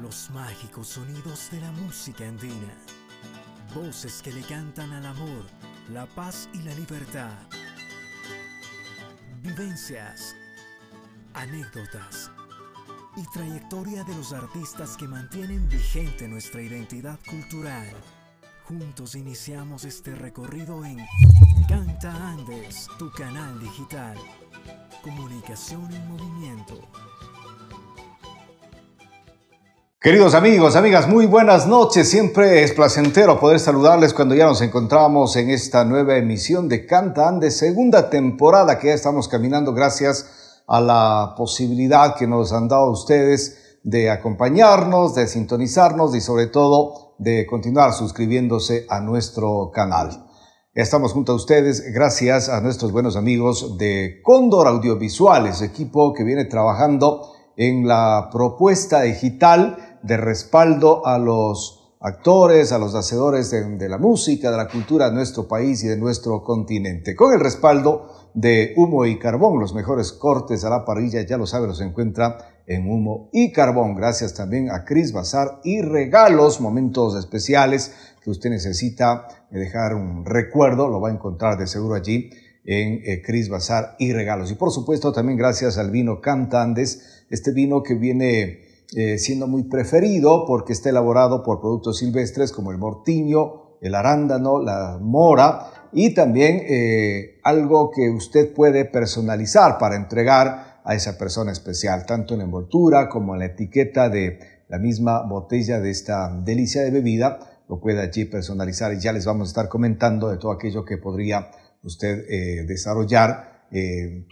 los mágicos sonidos de la música andina. Voces que le cantan al amor, la paz y la libertad. Vivencias, anécdotas y trayectoria de los artistas que mantienen vigente nuestra identidad cultural. Juntos iniciamos este recorrido en Canta Andes, tu canal digital. Comunicación en movimiento. Queridos amigos, amigas, muy buenas noches. Siempre es placentero poder saludarles cuando ya nos encontramos en esta nueva emisión de Canta Andes, segunda temporada que ya estamos caminando gracias a la posibilidad que nos han dado ustedes de acompañarnos, de sintonizarnos y sobre todo de continuar suscribiéndose a nuestro canal. Estamos junto a ustedes gracias a nuestros buenos amigos de Cóndor Audiovisuales, equipo que viene trabajando en la propuesta digital de respaldo a los actores, a los hacedores de, la música, de la cultura de nuestro país y de nuestro continente. Con el respaldo de Humo y Carbón, los mejores cortes a la parrilla, ya lo sabe, los encuentra en Humo y Carbón. Gracias también a Cris Bazar y regalos, momentos especiales que usted necesita dejar un recuerdo, lo va a encontrar de seguro allí en eh, Cris Bazar y regalos. Y por supuesto también gracias al vino Cantandes, este vino que viene eh, siendo muy preferido porque está elaborado por productos silvestres como el mortiño, el arándano, la mora y también eh, algo que usted puede personalizar para entregar a esa persona especial, tanto en envoltura como en la etiqueta de la misma botella de esta delicia de bebida, lo puede allí personalizar y ya les vamos a estar comentando de todo aquello que podría usted eh, desarrollar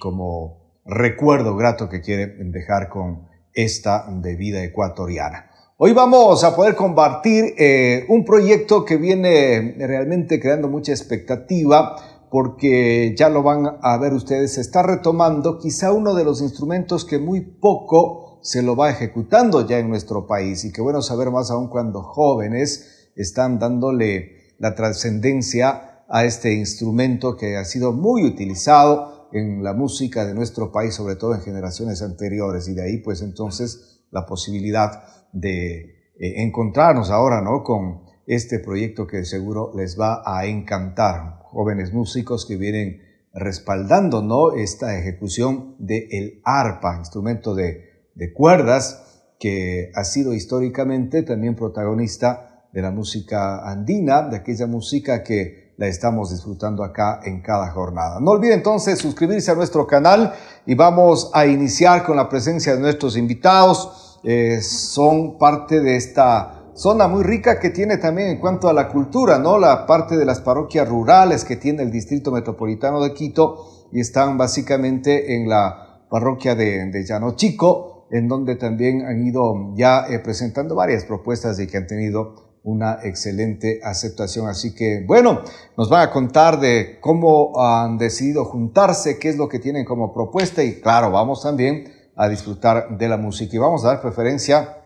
como recuerdo grato que quiere dejar con esta de vida ecuatoriana. Hoy vamos a poder compartir eh, un proyecto que viene realmente creando mucha expectativa porque ya lo van a ver ustedes, se está retomando quizá uno de los instrumentos que muy poco se lo va ejecutando ya en nuestro país y que bueno saber más aún cuando jóvenes están dándole la trascendencia a este instrumento que ha sido muy utilizado en la música de nuestro país, sobre todo en generaciones anteriores, y de ahí pues entonces la posibilidad de eh, encontrarnos ahora, ¿no? Con este proyecto que seguro les va a encantar, jóvenes músicos que vienen respaldando, ¿no? Esta ejecución del el arpa, instrumento de, de cuerdas, que ha sido históricamente también protagonista de la música andina, de aquella música que la estamos disfrutando acá en cada jornada. No olvide entonces suscribirse a nuestro canal y vamos a iniciar con la presencia de nuestros invitados. Eh, son parte de esta zona muy rica que tiene también en cuanto a la cultura, ¿no? La parte de las parroquias rurales que tiene el Distrito Metropolitano de Quito y están básicamente en la parroquia de, de Llano Chico, en donde también han ido ya eh, presentando varias propuestas de que han tenido una excelente aceptación. Así que, bueno, nos van a contar de cómo han decidido juntarse, qué es lo que tienen como propuesta y claro, vamos también a disfrutar de la música y vamos a dar preferencia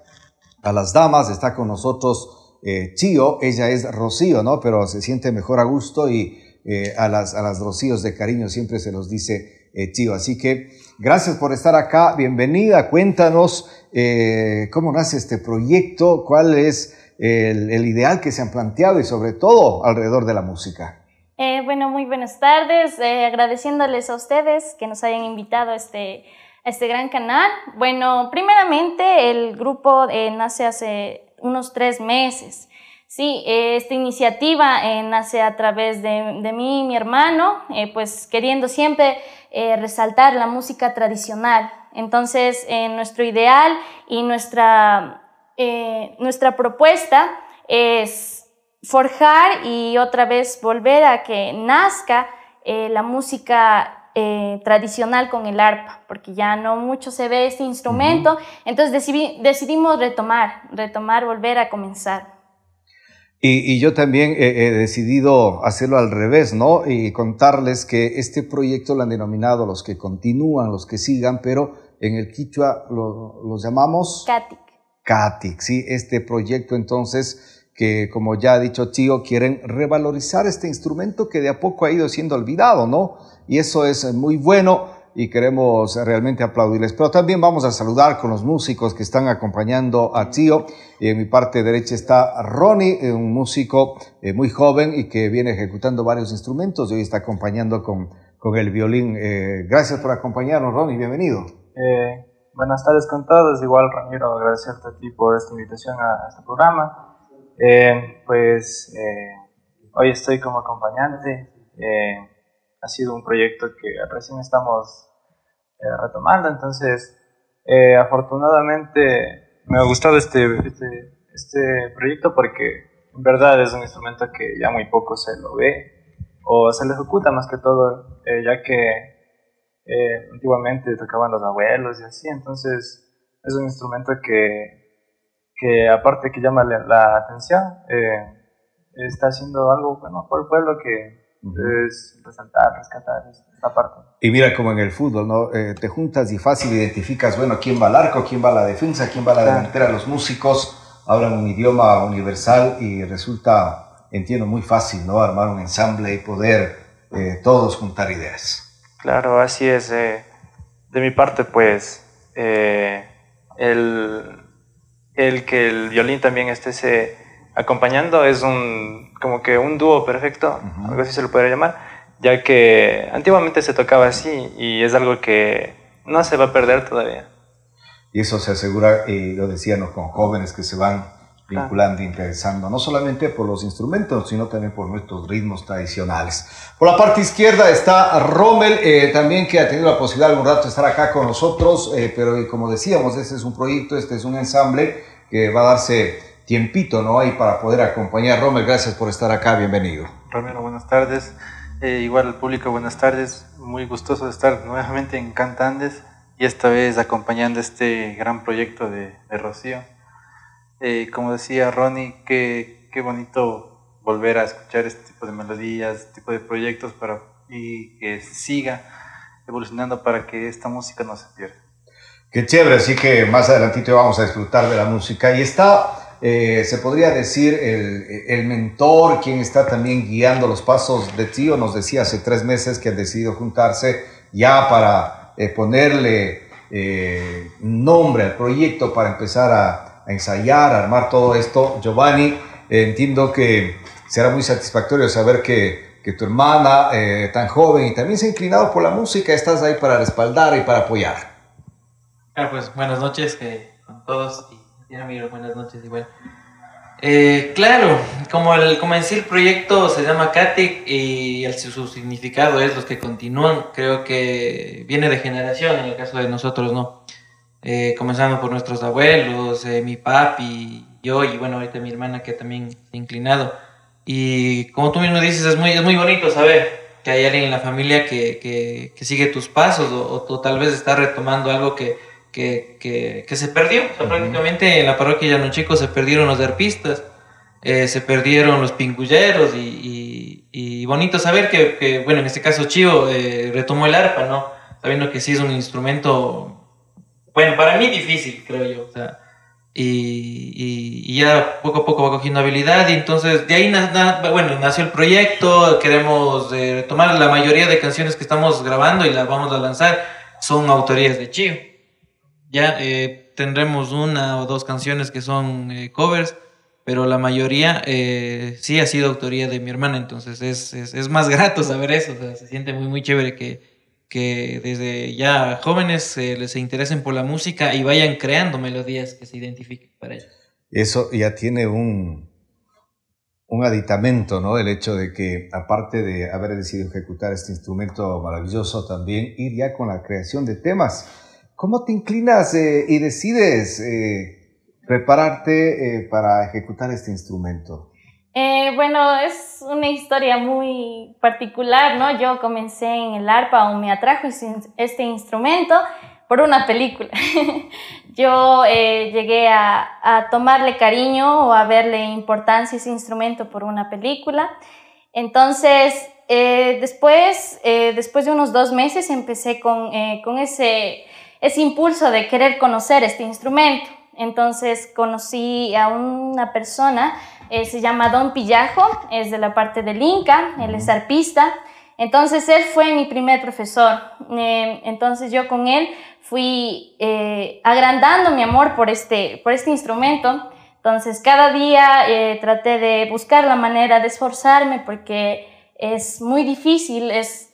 a las damas. Está con nosotros eh, Chío, ella es Rocío, ¿no? Pero se siente mejor a gusto y eh, a, las, a las Rocíos de cariño siempre se los dice eh, Chío. Así que gracias por estar acá, bienvenida, cuéntanos eh, cómo nace este proyecto, cuál es el, ideal que se han planteado y sobre todo alrededor de la música. Eh, bueno, muy buenas tardes, eh, agradeciéndoles a ustedes que nos hayan invitado a este, este gran canal. Bueno, primeramente el grupo eh, nace hace unos tres meses. Sí, esta iniciativa nace a través de, de mí y mi hermano, pues queriendo siempre resaltar la música tradicional. Entonces, nuestro ideal y nuestra eh, nuestra propuesta es forjar y otra vez volver a que nazca eh, la música eh, tradicional con el arpa, porque ya no mucho se ve este instrumento, entonces decidimos retomar, retomar, volver a comenzar. Y, yo también he, decidido hacerlo al revés, ¿no? Y contarles que este proyecto lo han denominado los que continúan, los que sigan, pero en el Quichua lo, los llamamos... Cati. CATIC, ¿sí? Este proyecto entonces que, como ya ha dicho Tío, quieren revalorizar este instrumento que de a poco ha ido siendo olvidado, ¿no? Y eso es muy bueno. y queremos realmente aplaudirles. Pero también vamos a saludar con los músicos que están acompañando a Tío. Y en mi parte derecha está Ronnie, eh, un músico eh, muy joven y que viene ejecutando varios instrumentos y hoy está acompañando con, con el violín. Eh, gracias por acompañarnos, Ronnie, bienvenido. Buenas tardes con todos. Igual, Ramiro, agradecerte a ti por esta invitación a, este programa. pues hoy estoy como acompañante ha sido un proyecto que recién estamos eh, retomando, entonces eh, afortunadamente me ha gustado este, este, este, proyecto porque en verdad es un instrumento que ya muy poco se lo ve o se le ejecuta más que todo, eh, ya que antiguamente tocaban los abuelos y así, entonces es un instrumento que, que aparte que llama la, atención, está haciendo algo bueno por el pueblo que es resaltar, rescatar esta parte. Y mira como en el fútbol, ¿no? Eh, te juntas y fácil identificas, bueno, quién va al arco, quién va a la defensa, quién va a la delantera. Los músicos hablan un idioma universal y resulta, entiendo, muy fácil, ¿no? Armar un ensamble y poder eh, todos juntar ideas. Claro, así es. Eh, de mi parte, pues, el, el que el violín también esté se acompañando es un como que un dúo perfecto, algo así se lo podría llamar, ya que antiguamente se tocaba así y es algo que no se va a perder todavía. Y eso se asegura, y lo decíamos, con jóvenes que se van vinculando, interesando, no solamente por los instrumentos, sino también por nuestros ritmos tradicionales. Por la parte izquierda está Rommel, eh, también que ha tenido la posibilidad algún rato de estar acá con nosotros, eh, pero como decíamos, este es un proyecto, este es un ensamble que va a darse tiempito, ¿no? Ahí para poder acompañar. Romer, gracias por estar acá, bienvenido. Romero, buenas tardes. Eh, igual al público, buenas tardes. Muy gustoso de estar nuevamente en Cantandes y esta vez acompañando este gran proyecto de, Rocío. Eh, como decía Ronnie, qué, qué bonito volver a escuchar este tipo de melodías, este tipo de proyectos para, y que siga evolucionando para que esta música no se pierda. Qué chévere, así que más adelantito vamos a disfrutar de la música. Y está eh, se podría decir, el, mentor, quien está también guiando los pasos de Tío, nos decía hace tres meses que han decidido juntarse ya para eh, ponerle eh, nombre al proyecto, para empezar a, ensayar, a armar todo esto. Giovanni, entiendo que será muy satisfactorio saber que, tu hermana, tan joven y también se ha inclinado por la música, estás ahí para respaldar y para apoyar. Ah, pues buenas noches con todos buenas noches igual. Eh, claro, como, el, como el proyecto se llama CATIC y el, su significado es los que continúan, creo que viene de generación en el caso de nosotros, ¿no? Eh, comenzando por nuestros abuelos, eh, mi papi, yo y bueno, ahorita mi hermana que también se ha inclinado. Y como tú mismo dices, es muy, es muy bonito saber que hay alguien en la familia que, que, que sigue tus pasos o, o, tal vez está retomando algo que, que, que, se perdió. prácticamente en la parroquia Llano Chico se perdieron los derpistas, eh, se perdieron los pingulleros y, y, bonito saber que, que, bueno, en este caso Chío eh, retomó el arpa, ¿no? Sabiendo que sí es un instrumento, bueno, para mí difícil, creo yo. O sea, y, y, ya poco a poco va cogiendo habilidad y entonces de ahí bueno, nació el proyecto, queremos eh, retomar la mayoría de canciones que estamos grabando y las vamos a lanzar, son autorías de Chío ya eh, tendremos una o dos canciones que son eh, covers, pero la mayoría eh, sí ha sido autoría de mi hermana, entonces es, es, más grato saber eso, se siente muy, muy chévere que, que desde ya jóvenes se interesen por la música y vayan creando melodías que se identifiquen para ellos. Eso ya tiene un, un aditamento, ¿no? El hecho de que, aparte de haber decidido ejecutar este instrumento maravilloso, también ir ya con la creación de temas ¿Cómo te inclinas eh, y decides eh, prepararte eh, para ejecutar este instrumento? Bueno, es una historia muy particular, ¿no? Yo comencé en el arpa o me atrajo este instrumento por una película. Yo llegué a, a, tomarle cariño o a verle importancia a ese instrumento por una película. Entonces, después, después de unos dos meses empecé con, con ese ese impulso de querer conocer este instrumento. Entonces conocí a una persona, eh, se llama Don Pillajo, es de la parte del Inca, él es arpista. Entonces él fue mi primer profesor. Eh, entonces yo con él fui eh, agrandando mi amor por este, por este instrumento. Entonces cada día eh, traté de buscar la manera de esforzarme porque es muy difícil, es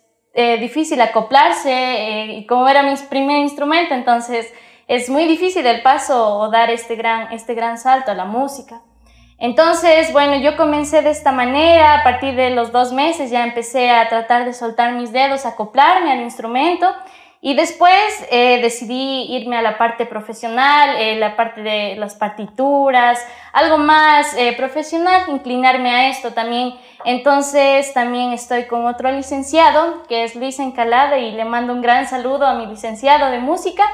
difícil acoplarse y como era mi primer instrumento, entonces es muy difícil el paso o dar este gran, este gran salto a la música. Entonces, bueno, yo comencé de esta manera, a partir de los dos meses ya empecé a tratar de soltar mis dedos, acoplarme al instrumento y después eh, decidí irme a la parte profesional, eh, la parte de las partituras, algo más eh, profesional, inclinarme a esto también. Entonces también estoy con otro licenciado, que es Luis Encalada, y le mando un gran saludo a mi licenciado de música,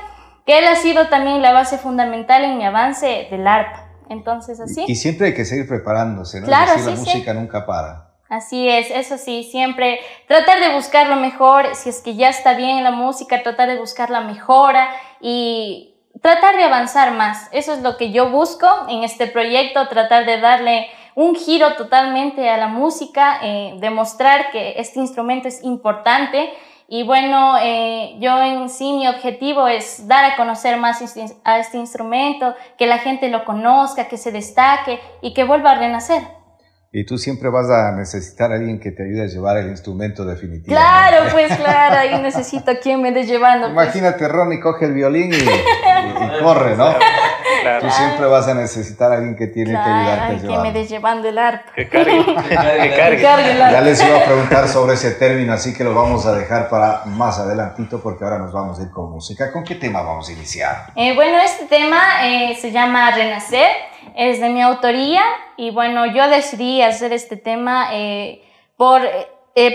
que él ha sido también la base fundamental en mi avance del arpa. Entonces, así. Y, siempre hay que seguir preparándose, ¿no? Claro, la música nunca para. Así es, eso sí, siempre tratar de buscar lo mejor, si es que ya está bien la música, tratar de buscar la mejora y tratar de avanzar más. Eso es lo que yo busco en este proyecto, tratar de darle un giro totalmente a la música, eh, demostrar que este instrumento es importante y bueno, eh, yo en sí mi objetivo es dar a conocer más a este instrumento, que la gente lo conozca, que se destaque y que vuelva a renacer. Y tú siempre vas a necesitar a alguien que te ayude a llevar el instrumento definitivo. Claro, pues claro, ahí necesito a quien me dé llevando. Pues. Imagínate, Ronnie coge el violín y, y corre, ¿no? Tú siempre vas a necesitar a alguien que tiene que ayudarte a llevar. que me dé llevando el arpa. Que cargue. que cargue. Ya les iba a preguntar sobre ese término, así que lo vamos a dejar para más adelantito porque ahora nos vamos a ir con música. ¿Con qué tema vamos a iniciar? Eh, bueno, este tema eh, se llama Renacer, es de mi autoría y bueno, yo decidí hacer este tema eh, por...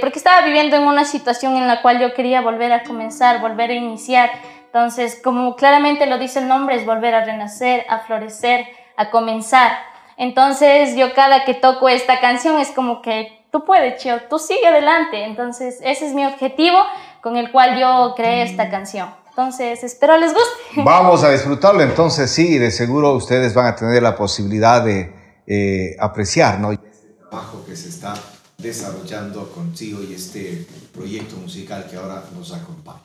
porque estaba viviendo en una situación en la cual yo quería volver a comenzar, volver a iniciar. Entonces, como claramente lo dice el nombre, es volver a renacer, a florecer, a comenzar. Entonces, yo cada que toco esta canción es como que tú puedes, Chio, tú sigue adelante. Entonces, ese es mi objetivo con el cual yo creé esta canción. Entonces, espero les guste. Vamos a disfrutarlo. Entonces, sí, de seguro ustedes van a tener la posibilidad de eh, apreciar, ¿no? Este trabajo que se está desarrollando contigo y este proyecto musical que ahora nos acompaña.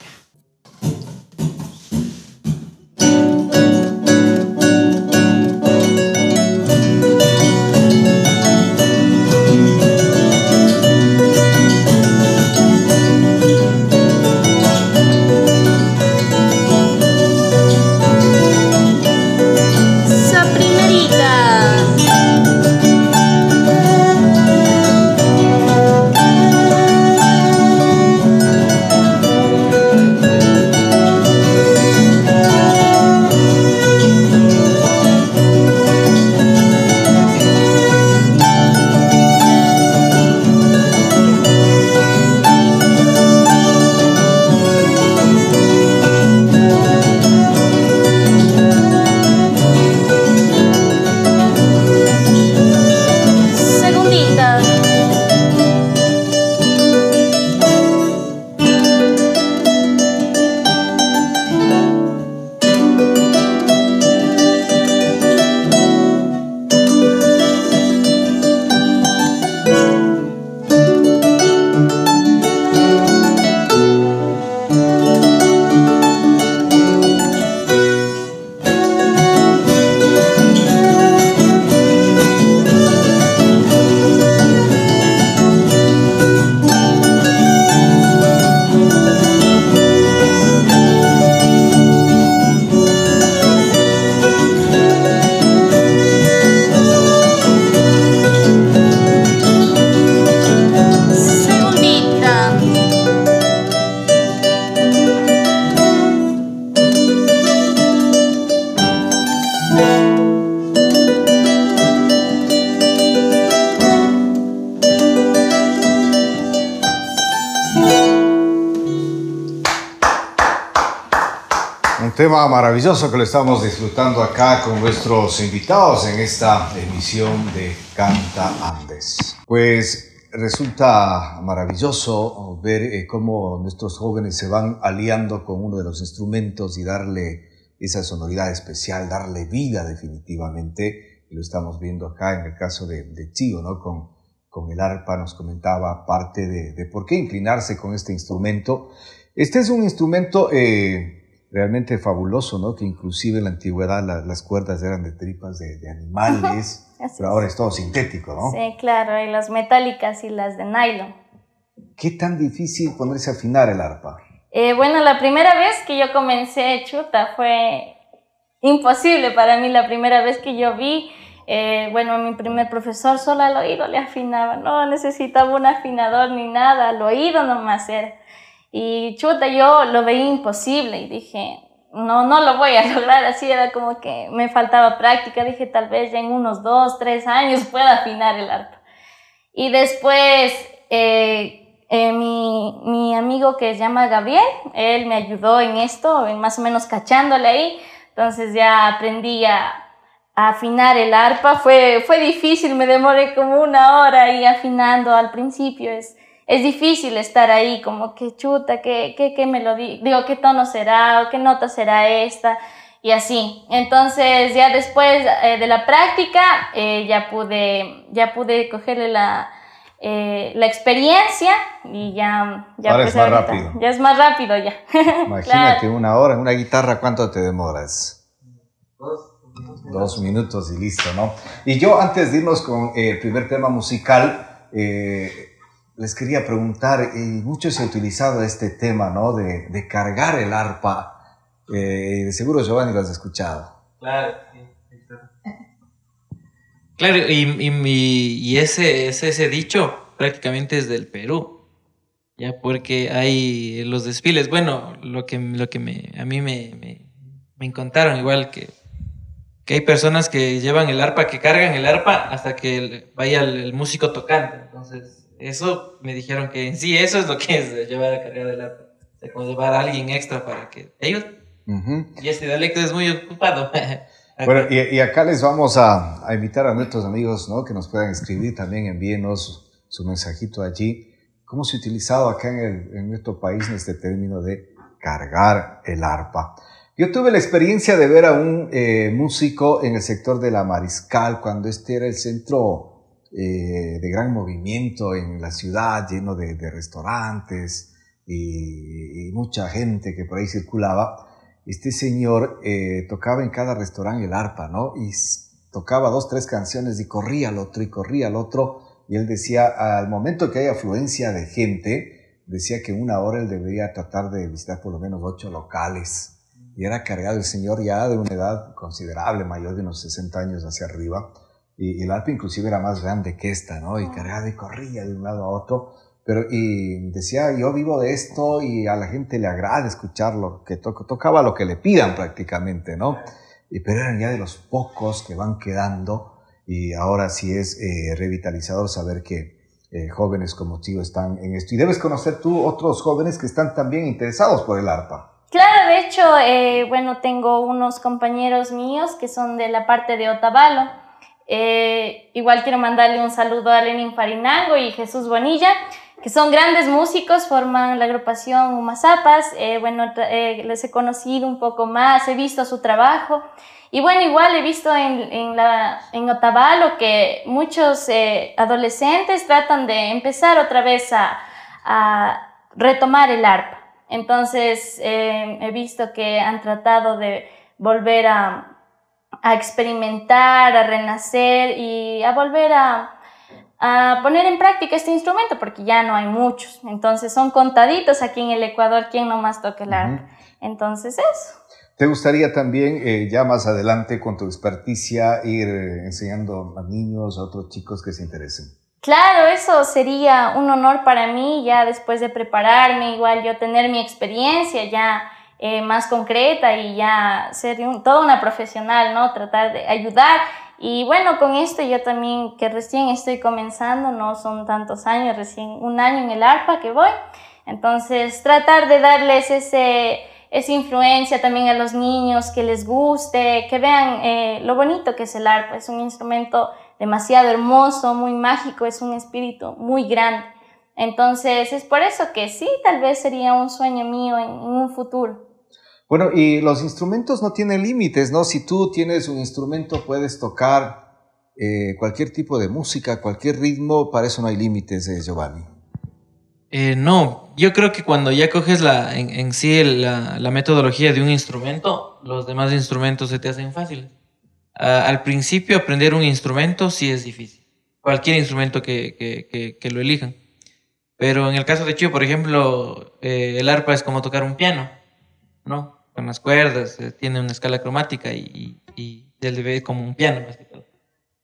Maravilloso que lo estamos disfrutando acá con nuestros invitados en esta emisión de Canta Andes. Pues resulta maravilloso ver eh, cómo nuestros jóvenes se van aliando con uno de los instrumentos y darle esa sonoridad especial, darle vida definitivamente. Lo estamos viendo acá en el caso de, de Chío, ¿no? Con, con el arpa, nos comentaba parte de, por qué inclinarse con este instrumento. Este es un instrumento eh, realmente fabuloso, ¿no? Que inclusive en la antigüedad las cuerdas eran de tripas de, animales, pero ahora es todo sintético, ¿no? Sí, claro, y las metálicas y las de nylon. ¿Qué tan difícil ponerse a afinar el arpa? Eh, bueno, la primera vez que yo comencé chuta fue imposible para mí. La primera vez que yo vi eh, bueno, mi primer profesor solo al oído le afinaba, no necesitaba un afinador ni nada, al oído nomás era. Y chuta, yo lo veía imposible y dije, no, no lo voy a lograr, así era como que me faltaba práctica, dije tal vez ya en unos dos, tres años pueda afinar el arpa. Y después eh, eh, mi, mi, amigo que se llama Gabriel, él me ayudó en esto, más o menos cachándole ahí, entonces ya aprendí a afinar el arpa fue, fue difícil, me demoré como una hora ahí afinando al principio. Es, es difícil estar ahí como que chuta, qué, qué, qué melodía, digo, qué tono será o qué nota será esta y así. Entonces ya después eh, de la práctica eh, ya, pude, ya pude cogerle la, eh, la experiencia y ya... ya Ahora es más rápido. Ya es más rápido ya. Imagínate una hora en una guitarra, ¿cuánto te demoras? Dos minutos y listo, ¿no? Y yo antes de irnos con eh, el primer tema musical, eh, les quería preguntar, y mucho se ha utilizado este tema, ¿no? De, de cargar el arpa. Eh, seguro Giovanni lo has escuchado. Claro, Claro, y, y, y ese, ese, ese, dicho prácticamente es del Perú, ya porque hay los desfiles, bueno, lo que, lo que me, a mí me, me, me contaron, igual que que hay personas que llevan el arpa, que cargan el arpa hasta que vaya el, músico tocando. Entonces, eso me dijeron que en sí eso es lo que es llevar a cargar el arpa. O como llevar a alguien extra para que ellos. Y este dialecto es muy ocupado. bueno, y, acá les vamos a, a, invitar a nuestros amigos ¿no? que nos puedan escribir también, envíenos su mensajito allí. ¿Cómo se ha utilizado acá en, el, en nuestro país este término de cargar el arpa? Yo tuve la experiencia de ver a un eh, músico en el sector de la Mariscal, cuando este era el centro eh, de gran movimiento en la ciudad, lleno de, restaurantes y, mucha gente que por ahí circulaba. Este señor eh, tocaba en cada restaurante el arpa, ¿no? Y tocaba dos, tres canciones y corría al otro y corría al otro. Y él decía, al momento que hay afluencia de gente, decía que una hora él debería tratar de visitar por lo menos ocho locales y era cargado el señor ya de una edad considerable, mayor de unos 60 años hacia arriba, y, el arpa inclusive era más grande que esta, ¿no? Y cargado y corría de un lado a otro, pero y decía, yo vivo de esto y a la gente le agrada escucharlo, que tocaba lo que le pidan prácticamente, ¿no? Y, pero eran ya de los pocos que van quedando y ahora sí es eh, revitalizador saber que eh, jóvenes como tú están en esto. Y debes conocer tú otros jóvenes que están también interesados por el arpa. Claro, de hecho, eh, bueno, tengo unos compañeros míos que son de la parte de Otavalo. Eh, igual quiero mandarle un saludo a Lenin Farinango y Jesús Bonilla, que son grandes músicos, forman la agrupación Humazapas. Eh, bueno, les he conocido un poco más, he visto su trabajo. Y bueno, igual he visto en, en, la, en Otavalo que muchos adolescentes tratan de empezar otra vez a, a retomar el arpa. Entonces, eh, he visto que han tratado de volver a, experimentar, a renacer y a volver a, poner en práctica este instrumento, porque ya no hay muchos. Entonces, son contaditos aquí en el Ecuador quien nomás toca el arpa. Entonces, eso. ¿Te gustaría también, eh, ya más adelante, con tu experticia, ir eh, enseñando a niños, a otros chicos que se interesen? Claro, eso sería un honor para mí, ya después de prepararme, igual yo tener mi experiencia ya eh, más concreta y ya ser toda una profesional, ¿no? Tratar de ayudar. Y bueno, con esto yo también, que recién estoy comenzando, no son tantos años, recién un año en el ARPA que voy. Entonces, tratar de darles ese, esa influencia también a los niños, que les guste, que vean eh, lo bonito que es el arpa. Es un instrumento demasiado hermoso, muy mágico, es un espíritu muy grande. Entonces es por eso que sí, tal vez sería un sueño mío en, un futuro. Bueno, y los instrumentos no tienen límites, ¿no? Si tú tienes un instrumento, puedes tocar eh, cualquier tipo de música, cualquier ritmo, para eso no hay límites, eh, Giovanni. Eh, no, yo creo que cuando ya coges la, en, sí la, la, metodología de un instrumento, los demás instrumentos se te hacen fáciles. al principio aprender un instrumento sí es difícil, cualquier instrumento que, que, que, lo elijan. Pero en el caso de Chivo, por ejemplo, el arpa es como tocar un piano, ¿no? Con las cuerdas, tiene una escala cromática y, y, y el debe como un piano más que todo.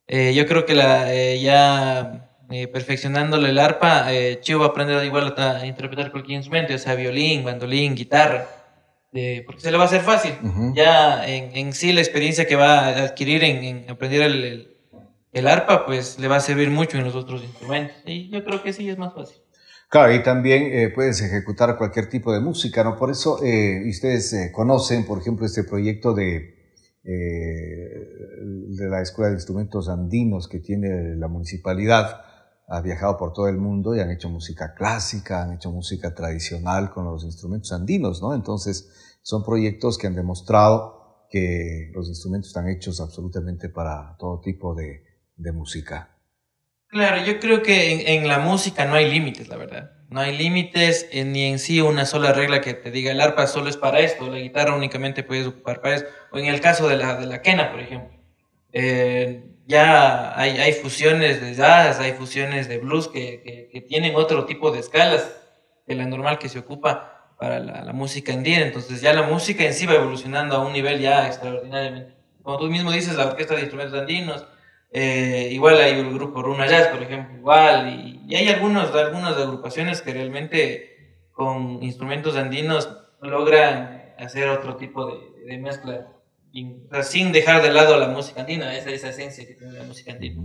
Eh, yo creo que la, eh, ya eh, perfeccionándole el arpa, eh, Chivo va a aprender igual a, interpretar cualquier instrumento, ya sea violín, bandolín, guitarra, porque se le va a hacer fácil. Ya en, en, sí la experiencia que va a adquirir en, en aprender el, el, el, arpa, pues le va a servir mucho en los otros instrumentos. Y yo creo que sí es más fácil. Claro, y también puedes ejecutar cualquier tipo de música, ¿no? Por eso ustedes conocen, por ejemplo, este proyecto de eh, de la Escuela de Instrumentos Andinos que tiene la municipalidad. Ha viajado por todo el mundo y han hecho música clásica, han hecho música tradicional con los instrumentos andinos, ¿no? Entonces, son proyectos que han demostrado que los instrumentos están hechos absolutamente para todo tipo de, de música. Claro, yo creo que en, en la música no hay límites, la verdad. No hay límites ni en sí una sola regla que te diga el arpa solo es para esto, la guitarra únicamente puedes ocupar para eso. O en el caso de la, de la quena, por ejemplo. Eh, ya hay, hay, fusiones de jazz, hay fusiones de blues que, que, tienen otro tipo de escalas que la normal que se ocupa para la, la, música andina. Entonces ya la música en sí va evolucionando a un nivel ya extraordinariamente. Como tú mismo dices, la Orquesta de Instrumentos Andinos, eh, igual hay el grupo Runa Jazz, por ejemplo, igual, y, y, hay algunos, algunas agrupaciones que realmente con instrumentos andinos logran hacer otro tipo de, de mezcla, y, o sea, sin dejar de lado la música andina, esa, esa esencia que tiene la música andina.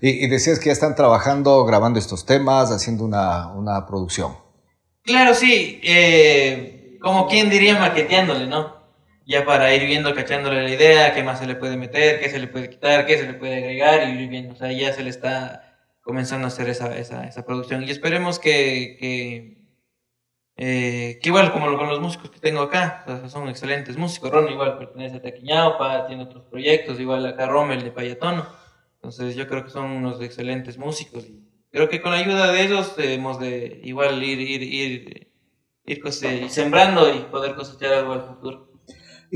Y, y, decías que ya están trabajando, grabando estos temas, haciendo una, una producción. Claro, sí, eh, como quien diría maqueteándole, ¿no? Ya para ir viendo, cachándole la idea, qué más se le puede meter, qué se le puede quitar, qué se le puede agregar y ir viendo. O sea, ya se le está comenzando a hacer esa, esa, esa producción. Y esperemos que, que, eh, que igual como con los músicos que tengo acá, son excelentes músicos. Ron igual pertenece a Taquiñaupa, tiene otros proyectos, igual acá Rommel de Payatono. Entonces yo creo que son unos excelentes músicos. Y creo que con la ayuda de ellos debemos de igual ir, ir, ir, ir, ir sembrando y poder cosechar algo al futuro.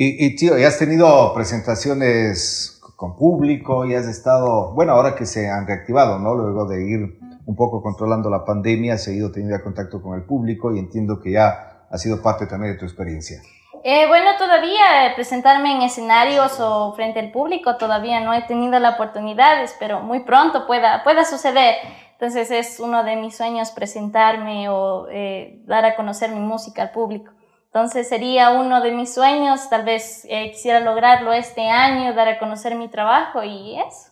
Y, y, tío, ya has tenido presentaciones con público y has estado, bueno, ahora que se han reactivado, ¿no? Luego de ir un poco controlando la pandemia, has seguido teniendo contacto con el público y entiendo que ya ha sido parte también de tu experiencia. Eh, bueno, todavía presentarme en escenarios o frente al público todavía no he tenido la oportunidad, pero muy pronto pueda, pueda suceder. Entonces es uno de mis sueños presentarme o eh, dar a conocer mi música al público. Entonces sería uno de mis sueños, tal vez eh, quisiera lograrlo este año, dar a conocer mi trabajo y eso.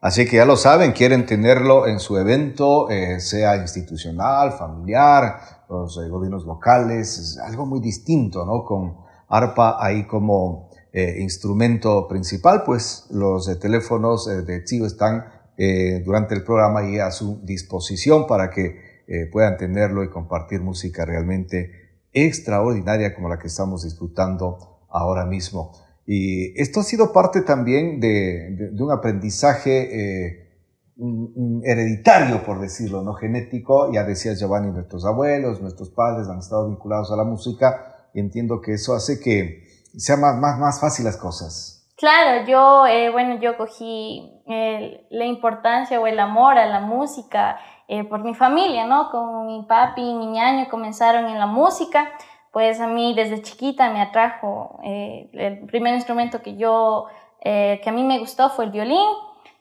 Así que ya lo saben, quieren tenerlo en su evento, eh, sea institucional, familiar, los eh, gobiernos locales, es algo muy distinto, ¿no? Con ARPA ahí como instrumento principal, pues los teléfonos de CIO están durante el programa y a su disposición para que puedan tenerlo y compartir música realmente extraordinaria como la que estamos disfrutando ahora mismo. Y esto ha sido parte también de, un aprendizaje eh, hereditario, por decirlo, no genético. Ya decía Giovanni, nuestros abuelos, nuestros padres han estado vinculados a la música y entiendo que eso hace que sea más, más, más fácil las cosas. Claro, yo, eh, bueno, yo cogí eh, la importancia o el amor a la música eh, por mi familia, ¿no? Con mi papi y mi ñaño comenzaron en la música, pues a mí desde chiquita me atrajo, eh, el primer instrumento que yo, eh, que a mí me gustó fue el violín.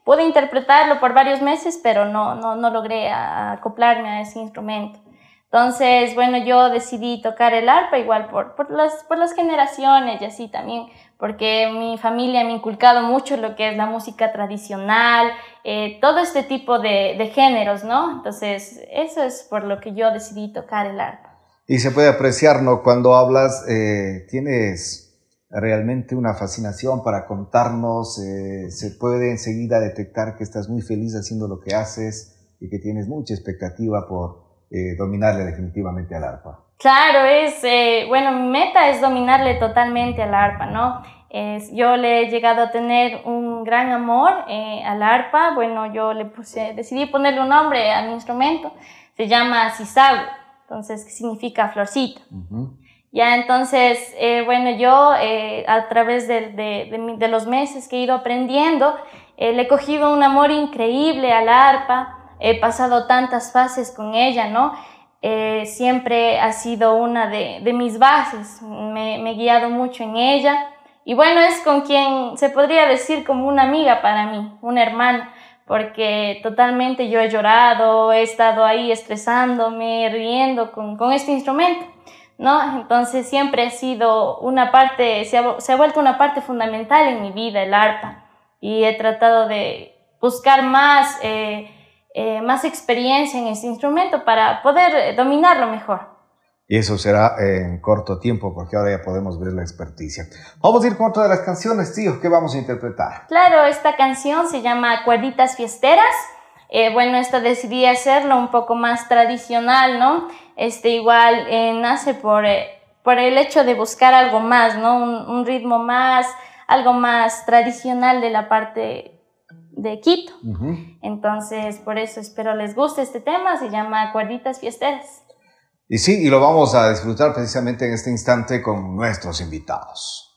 Pude interpretarlo por varios meses, pero no, no, no logré acoplarme a ese instrumento. Entonces, bueno, yo decidí tocar el arpa igual por, por, las, por las generaciones y así también, porque mi familia me ha inculcado mucho lo que es la música tradicional, eh, todo este tipo de, de, géneros, ¿no? Entonces, eso es por lo que yo decidí tocar el arpa. Y se puede apreciar, ¿no? Cuando hablas, eh, tienes realmente una fascinación para contarnos, eh, se puede enseguida detectar que estás muy feliz haciendo lo que haces y que tienes mucha expectativa por eh, dominarle definitivamente al arpa. Claro, es, eh, bueno, mi meta es dominarle totalmente al arpa, ¿no? Es, yo le he llegado a tener un gran amor eh, al arpa. Bueno, yo le puse, decidí ponerle un nombre a mi instrumento. Se llama Sisago, entonces, que significa florcita. Ya, entonces, eh, bueno, yo eh, a través de, de, de, los meses que he ido aprendiendo, le he cogido un amor increíble al arpa. He pasado tantas fases con ella, ¿no? siempre ha sido una de, mis bases. Me, me he guiado mucho en ella. Y bueno, es con quien se podría decir como una amiga para mí, una hermana, porque totalmente yo he llorado, he estado ahí estresándome, riendo con, con este instrumento, ¿no? Entonces siempre ha sido una parte, se ha, se ha vuelto una parte fundamental en mi vida, el arpa, y he tratado de buscar más, eh, eh, más experiencia en este instrumento para poder dominarlo mejor. Y eso será en corto tiempo, porque ahora ya podemos ver la experticia. Vamos a ir con otra de las canciones, tío, ¿qué vamos a interpretar? Claro, esta canción se llama Cuerditas Fiesteras. Eh, bueno, esta decidí hacerlo un poco más tradicional, ¿no? Este igual eh, nace por, eh, por el hecho de buscar algo más, ¿no? Un, ritmo más, algo más tradicional de la parte de Quito. Entonces, por eso espero les guste este tema, se llama Cuerditas Fiesteras. Y sí, y lo vamos a disfrutar precisamente en este instante con nuestros invitados.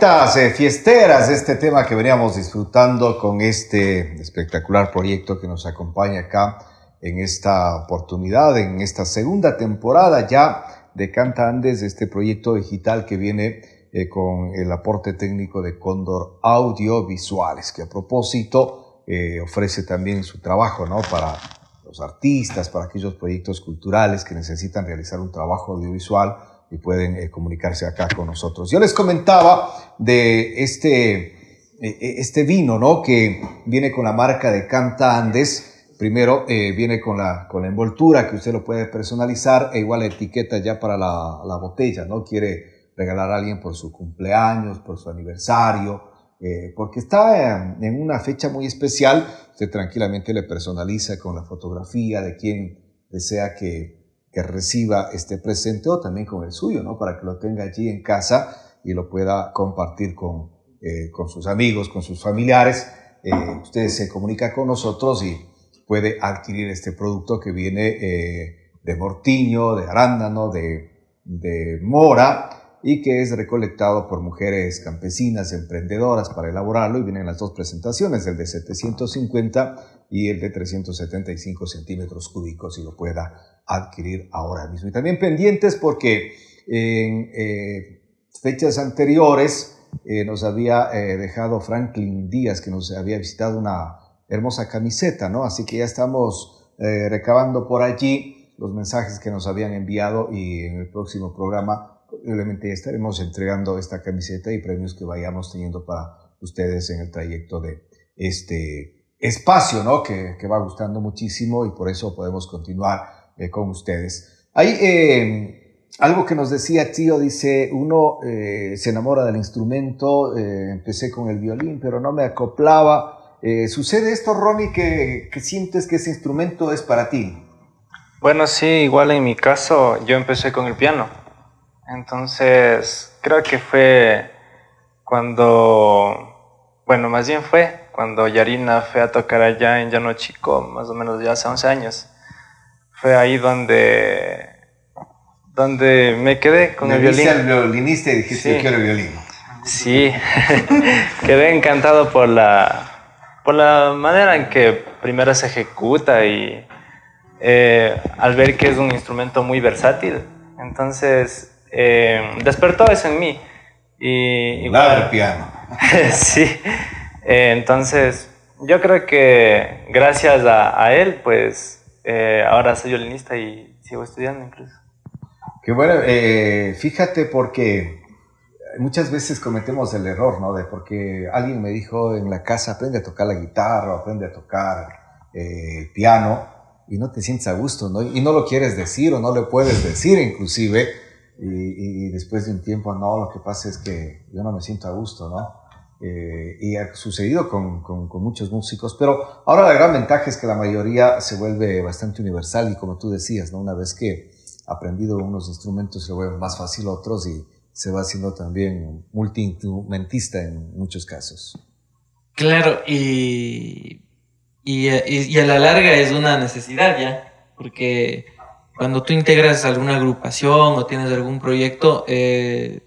Cuerditas eh, fiesteras, este tema que veníamos disfrutando con este espectacular proyecto que nos acompaña acá en esta oportunidad, en esta segunda temporada ya de Canta Andes, este proyecto digital que viene eh, con el aporte técnico de Cóndor Audiovisuales, que a propósito eh, ofrece también su trabajo ¿no? para los artistas, para aquellos proyectos culturales que necesitan realizar un trabajo audiovisual y pueden eh, comunicarse acá con nosotros. Yo les comentaba de este, eh, eh, este vino, ¿no? Que viene con la marca de Canta Andes. Primero viene con la, con la envoltura que usted lo puede personalizar e igual la etiqueta ya para la, la botella, ¿no? Quiere regalar a alguien por su cumpleaños, por su aniversario, porque está en una fecha muy especial, usted tranquilamente le personaliza con la fotografía de quien desea que, que reciba este presente o también con el suyo, ¿no? Para que lo tenga allí en casa y lo pueda compartir con, eh, con sus amigos, con sus familiares. Eh, usted se comunica con nosotros y puede adquirir este producto que viene eh, de mortiño, de arándano, de, de mora, y que es recolectado por mujeres campesinas, emprendedoras para elaborarlo y vienen las dos presentaciones, el de 750 y el de 375 centímetros cúbicos y lo pueda adquirir ahora mismo. Y también pendientes porque en eh, fechas anteriores eh, nos había eh, dejado Franklin Díaz que nos había visitado una hermosa camiseta, ¿no? Así que ya estamos recabando por allí los mensajes que nos habían enviado y en el próximo programa Obviamente estaremos entregando esta camiseta y premios que vayamos teniendo para ustedes en el trayecto de este espacio, ¿no? Que, que va gustando muchísimo y por eso podemos continuar eh, con ustedes. Hay eh, algo que nos decía Tío, dice, uno eh, se enamora del instrumento, empecé con el violín, pero no me acoplaba. ¿Sucede esto, Ronnie, que, que sientes que ese instrumento es para ti? Bueno, sí, igual en mi caso, yo empecé con el piano entonces, creo que fue cuando, bueno, más bien fue cuando Yarina fue a tocar allá en Llano Chico, más o menos ya hace 11 años. Fue ahí donde, donde me quedé con el violín. el violinista y dijiste, sí. quiero el violín. Sí, quedé encantado por la, por la manera en que primero se ejecuta y eh, al ver que es un instrumento muy versátil. Entonces, eh, despertó eso en mí. Y, Nada piano. sí. Eh, entonces, yo creo que gracias a, él, pues eh, ahora soy violinista y sigo estudiando incluso. Qué bueno, fíjate porque muchas veces cometemos el error, ¿no? De porque alguien me dijo en la casa, aprende a tocar la guitarra, aprende a tocar el piano, y no te sientes a gusto, ¿no? Y no lo quieres decir o no le puedes decir inclusive, y, después de un tiempo, no, lo que pasa es que yo no me siento a gusto, ¿no? Eh, y ha sucedido con, con, muchos músicos, pero ahora la gran ventaja es que la mayoría se vuelve bastante universal y como tú decías, ¿no? Una vez que aprendido unos instrumentos se vuelve más fácil otros y se va haciendo también multiinstrumentista en muchos casos. Claro, y, y, y a la larga es una necesidad ya, porque cuando tú integras alguna agrupación o tienes algún proyecto, eh,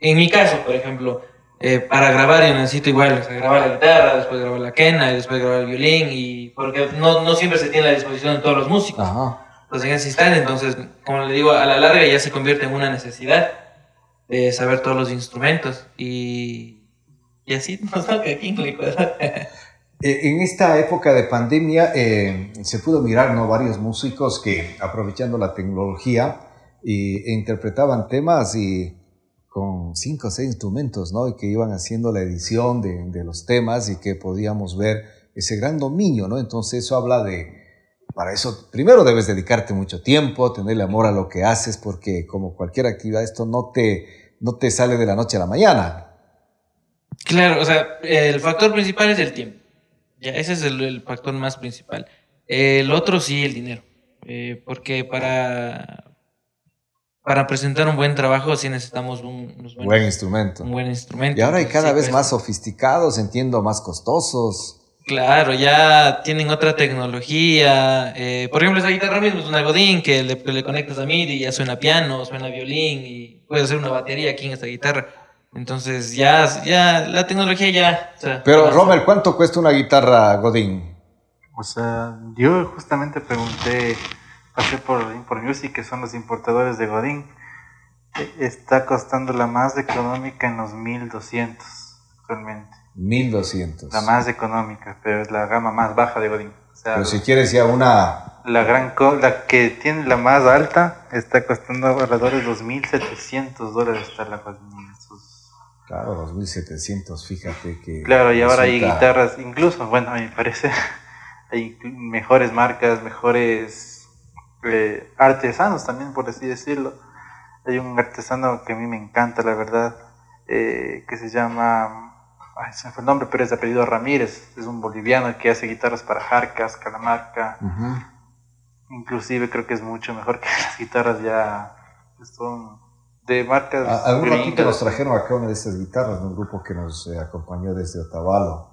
en mi caso, por ejemplo, eh, para grabar yo necesito igual grabar la guitarra, después grabar la quena y después grabar el violín, y porque no, no siempre se tiene la disposición de todos los músicos. Entonces en ese instante, entonces, como le digo, a la larga ya se convierte en una necesidad de saber todos los instrumentos y, y así nos toca aquí en esta época de pandemia eh, se pudo mirar ¿no? varios músicos que aprovechando la tecnología e interpretaban temas y con cinco o seis instrumentos, ¿no? Y que iban haciendo la edición de, de, los temas y que podíamos ver ese gran dominio, ¿no? Entonces eso habla de, para eso primero debes dedicarte mucho tiempo, tenerle amor a lo que haces, porque como cualquier actividad esto no te, no te sale de la noche a la mañana. Claro, o sea, el factor principal es el tiempo. Ya, ese es el, factor más principal. El otro sí, el dinero. Eh, porque para, para presentar un buen trabajo sí necesitamos un, buen instrumento. Un buen instrumento. Y ahora hay cada vez pues. más sofisticados, entiendo, más costosos. Claro, ya tienen otra tecnología. Eh, por ejemplo, esa guitarra mismo es una Godín que le, le conectas a MIDI y ya suena piano, suena violín y puedes hacer una batería aquí en esta guitarra. Entonces ya, ya la tecnología ya... Pero Romer, ¿cuánto cuesta una guitarra Godín? O sea, yo justamente pregunté, pasé por Music, que son los importadores de Godín. E, está costando la más económica en los 1200 actualmente. 1200. La más económica, pero es la gama más baja de Godín. pero si quieres ya una... La, gran la que tiene la más alta está costando alrededor de 2.700 dólares está la Godín. Claro, 2700, fíjate que... Claro, y ahora hay guitarras, incluso, bueno, a mí me parece, hay mejores marcas, mejores eh, artesanos también, por así decirlo. Hay un artesano que a mí me encanta, la verdad, eh, que se llama ay, se me fue el nombre, pero es de apellido Ramírez, es un boliviano que hace guitarras para Jarcas, Calamarca. Inclusive creo que es mucho mejor que las guitarras ya que son de marcas. A- Algún ratito nos trajeron acá una de estas guitarras, un grupo que nos eh, acompañó desde Otavalo,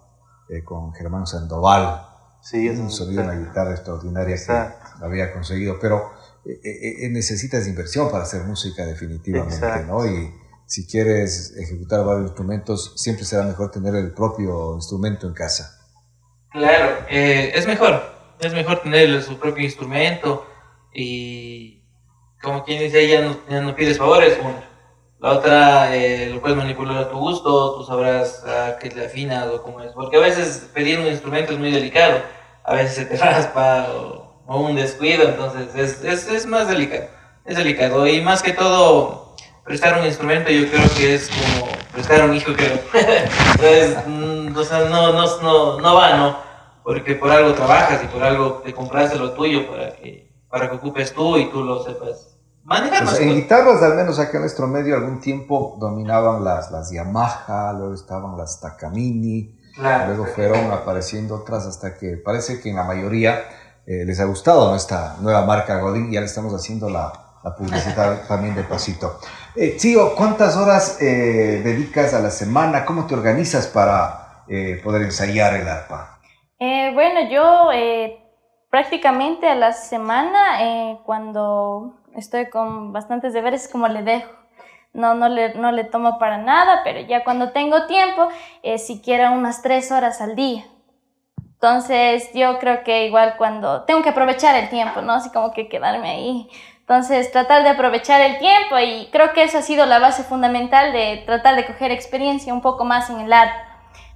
eh, con Germán Sandoval. Sí, es un sonido, una guitarra extraordinaria Exacto. que había conseguido, pero eh, eh, eh, necesitas inversión para hacer música definitivamente, Exacto. ¿no? Y si quieres ejecutar varios instrumentos, siempre será mejor tener el propio instrumento en casa. Claro, eh, es mejor, es mejor tener su propio instrumento y como quien dice, ya no, ya no pides favores, una. La otra eh, lo puedes manipular a tu gusto, tú sabrás a qué le afinas o cómo es. Porque a veces pedir un instrumento es muy delicado, a veces se te raspa o, un descuido, entonces es, es, es más delicado, es delicado. Y más que todo, prestar un instrumento yo creo que es como prestar un hijo, creo. Entonces, mm, no, no, no, no va, ¿no? Porque por algo trabajas y por algo te compraste lo tuyo para que, para que ocupes tú y tú lo sepas Pues, en guitarras, al menos acá en nuestro medio, algún tiempo dominaban las, las Yamaha, luego estaban las Takamine, Claro. luego fueron apareciendo otras hasta que parece que en la mayoría eh, les ha gustado nuestra nueva marca Godin y ya le estamos haciendo la, la publicidad también de pasito. Eh, Tío, ¿cuántas horas eh, dedicas a la semana? ¿Cómo te organizas para eh, poder ensayar el arpa? Eh, bueno, yo eh, prácticamente a la semana, eh, cuando estoy con bastantes deberes, como le dejo. No, no, le, no le tomo para nada, pero ya cuando tengo tiempo, eh, siquiera unas tres horas al día. Entonces, yo creo que igual cuando tengo que aprovechar el tiempo, ¿no? Así como que quedarme ahí. Entonces, tratar de aprovechar el tiempo y creo que esa ha sido la base fundamental de tratar de coger experiencia un poco más en el arte.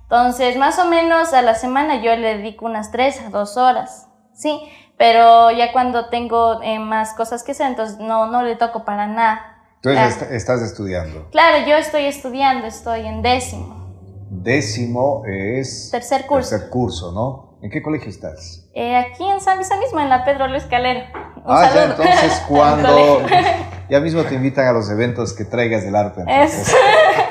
Entonces, más o menos a la semana yo le dedico unas tres a dos horas, ¿sí? Pero ya cuando tengo eh, más cosas que hacer, entonces no, no le toco para nada. Entonces Claro. est- estás estudiando. Claro, yo estoy estudiando, estoy en décimo, Décimo es... tercer curso. Tercer curso, ¿no? ¿En qué colegio estás? Eh, aquí en San Luis mismo, en la Pedro Luis Calero. Un ah, ya, entonces cuando... ya mismo te invitan a los eventos que traigas del arpa. entonces. Eso.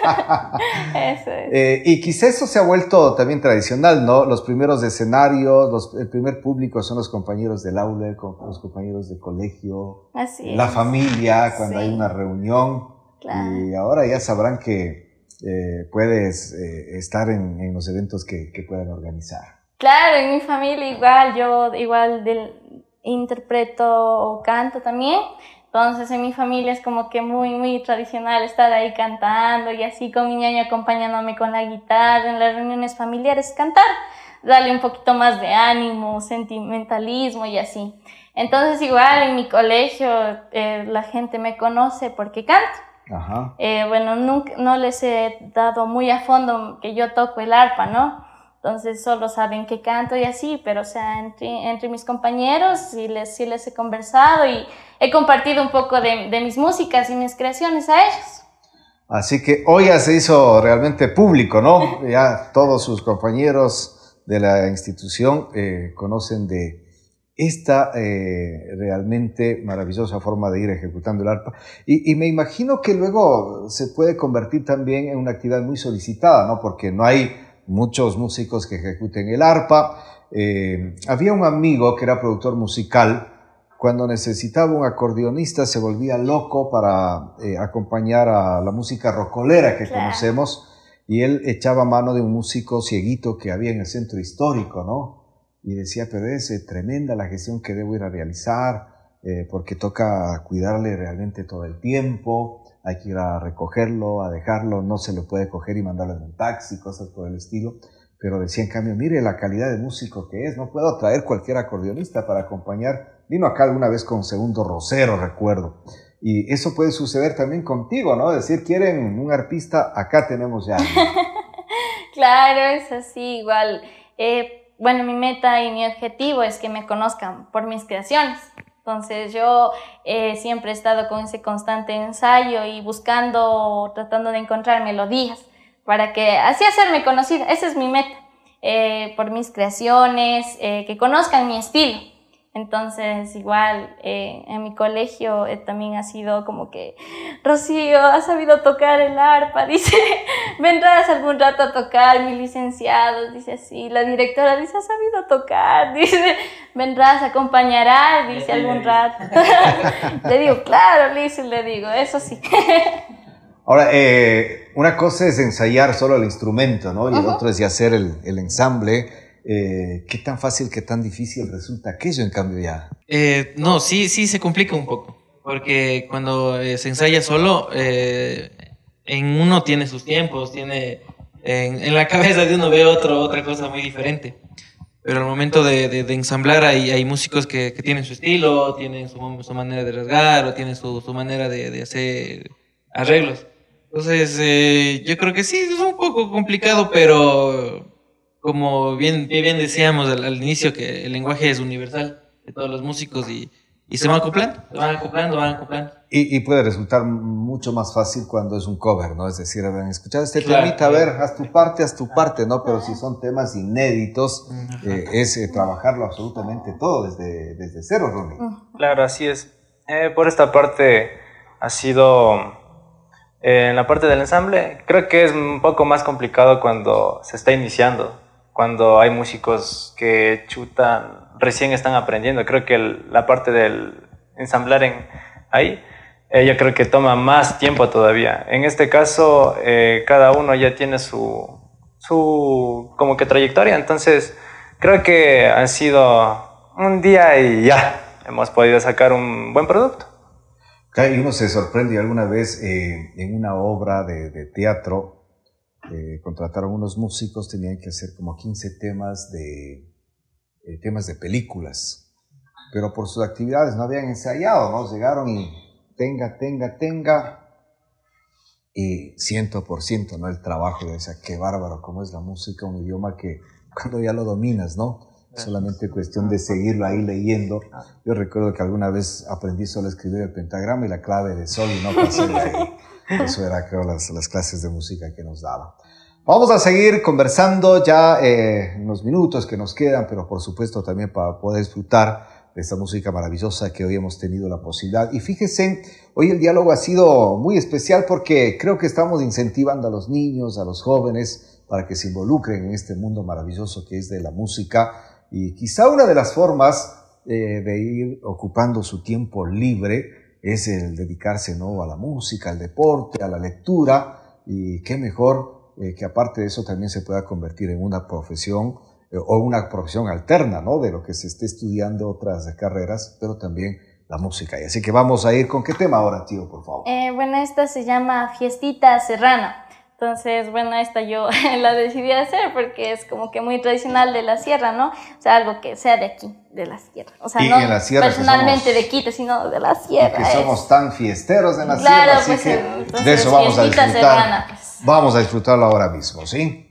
Eso es. Eh, y quizá eso se ha vuelto también tradicional, ¿no? Los primeros escenarios, los- el primer público son los compañeros del aula, los compañeros de colegio, Así la es. familia, cuando Sí. hay una reunión. Claro. Y ahora ya sabrán que eh, puedes eh, estar en, en los eventos que, que puedan organizar. Claro, en mi familia igual, yo igual del, interpreto o canto también. Entonces en mi familia es como que muy, muy tradicional estar ahí cantando y así con mi ñaño acompañándome con la guitarra en las reuniones familiares, cantar, darle un poquito más de ánimo, sentimentalismo y así. Entonces igual en mi colegio eh, la gente me conoce porque canto. Ajá. Eh, bueno, nunca, no les he dado muy a fondo que yo toco el arpa, ¿no? Entonces solo saben que canto y así, pero o sea, entre, entre mis compañeros sí les, sí les he conversado y he compartido un poco de, de mis músicas y mis creaciones a ellos. Así que hoy ya se hizo realmente público, ¿no? Ya todos sus compañeros de la institución eh, conocen de esta eh, realmente maravillosa forma de ir ejecutando el arpa. Y, y me imagino que luego se puede convertir también en una actividad muy solicitada, ¿no? Porque no hay muchos músicos que ejecuten el arpa. Eh, había un amigo que era productor musical cuando necesitaba un acordeonista se volvía loco para eh, acompañar a la música rocolera que Claro. conocemos y él echaba mano de un músico cieguito que había en el centro histórico, ¿no? Y decía, pero es eh, tremenda la gestión que debo ir a realizar eh, porque toca cuidarle realmente todo el tiempo, hay que ir a recogerlo, a dejarlo, no se lo puede coger y mandarlo en un taxi, cosas por el estilo. Pero decía, en cambio, mire la calidad de músico que es, no puedo traer cualquier acordeonista para acompañar. Vino acá alguna vez con Segundo Rosero, recuerdo. Y eso puede suceder también contigo, ¿no? Decir, quieren un arpista, acá tenemos ya. Claro, es así, igual. Eh, bueno, mi meta y mi objetivo es que me conozcan por mis creaciones. Entonces yo eh, siempre he estado con ese constante ensayo y buscando, tratando de encontrar melodías para que así hacerme conocida. Esa es mi meta, eh, por mis creaciones, eh, que conozcan mi estilo. Entonces, igual eh, en mi colegio eh, también ha sido como que, Rocío, ha sabido tocar el arpa, dice, vendrás algún rato a tocar, mi licenciado, dice así, la directora dice, ha sabido tocar, dice, vendrás, acompañarás, dice algún rato. le digo, claro, Liz, le digo, eso sí. Ahora, eh, una cosa es ensayar solo el instrumento, ¿no? Y el otro es ya hacer el, el ensamble. Eh, ¿qué tan fácil, qué tan difícil resulta aquello en cambio ya? Eh, no, sí, sí se complica un poco, porque cuando eh, se ensaya solo, en uno tiene sus tiempos, tiene en, la cabeza de uno ve otro, otra cosa muy diferente. Pero al momento de, de, ensamblar hay, hay músicos que, que, tienen su estilo, tienen su, su, manera de rasgar o tienen su, su manera de, de, hacer arreglos. Entonces, yo creo que sí, es un poco complicado, pero como bien, bien decíamos al, inicio, que el lenguaje es universal de todos los músicos y, y se van acoplando, se van acoplando, van acoplando. Y, y, puede resultar mucho más fácil cuando es un cover, ¿no? Es decir, habrán escuchado este temita, a ver, haz tu parte, haz tu parte, ¿no? Pero si son temas inéditos, eh, es eh, trabajarlo absolutamente todo desde, desde cero, Ronnie. Claro, así es. Eh, por esta parte ha sido en la parte del ensamble, creo que es un poco más complicado cuando se está iniciando cuando hay músicos que chutan, recién están aprendiendo. Creo que la parte del ensamblar en ahí, eh, yo creo que toma más tiempo todavía. En este caso, eh, cada uno ya tiene su, su como que trayectoria, entonces creo que han sido un día y ya hemos podido sacar un buen producto. Y uno se sorprende alguna vez eh, en una obra de, de teatro, eh, contrataron unos músicos, tenían que hacer como 15 temas de, eh, temas de películas, pero por sus actividades no habían ensayado, ¿no? Llegaron y tenga, tenga, tenga, y ciento por ciento, ¿no? El trabajo, de decía, qué bárbaro, cómo es la música, un idioma que cuando ya lo dominas, ¿no? Solamente cuestión de seguirlo ahí leyendo. Yo recuerdo que alguna vez aprendí solo a escribir el pentagrama y la clave de sol y no pasé de ahí. Eso era, creo, las, las clases de música que nos daba. Vamos a seguir conversando ya eh, en los minutos que nos quedan, pero por supuesto también para poder disfrutar de esta música maravillosa que hoy hemos tenido la posibilidad. Y fíjense, hoy el diálogo ha sido muy especial porque creo que estamos incentivando a los niños, a los jóvenes, para que se involucren en este mundo maravilloso que es de la música. Y quizá una de las formas eh, de ir ocupando su tiempo libre es el dedicarse ¿no? a la música, al deporte, a la lectura, y qué mejor eh, que aparte de eso también se pueda convertir en una profesión eh, o una profesión alterna, ¿no? De lo que se esté estudiando otras carreras, pero también la música. Y así que vamos a ir con qué tema ahora, tío, por favor. Eh, bueno, esta se llama Fiestita Serrana. Entonces, bueno, esta yo la decidí hacer porque es como que muy tradicional de la sierra, ¿no? O sea, algo que sea de aquí, de la sierra. O sea, no personalmente de Quito, sino de la sierra. que somos tan fiesteros en la sierra, así pues, que de eso vamos a disfrutar. Pues. Vamos a disfrutarlo ahora mismo, ¿sí?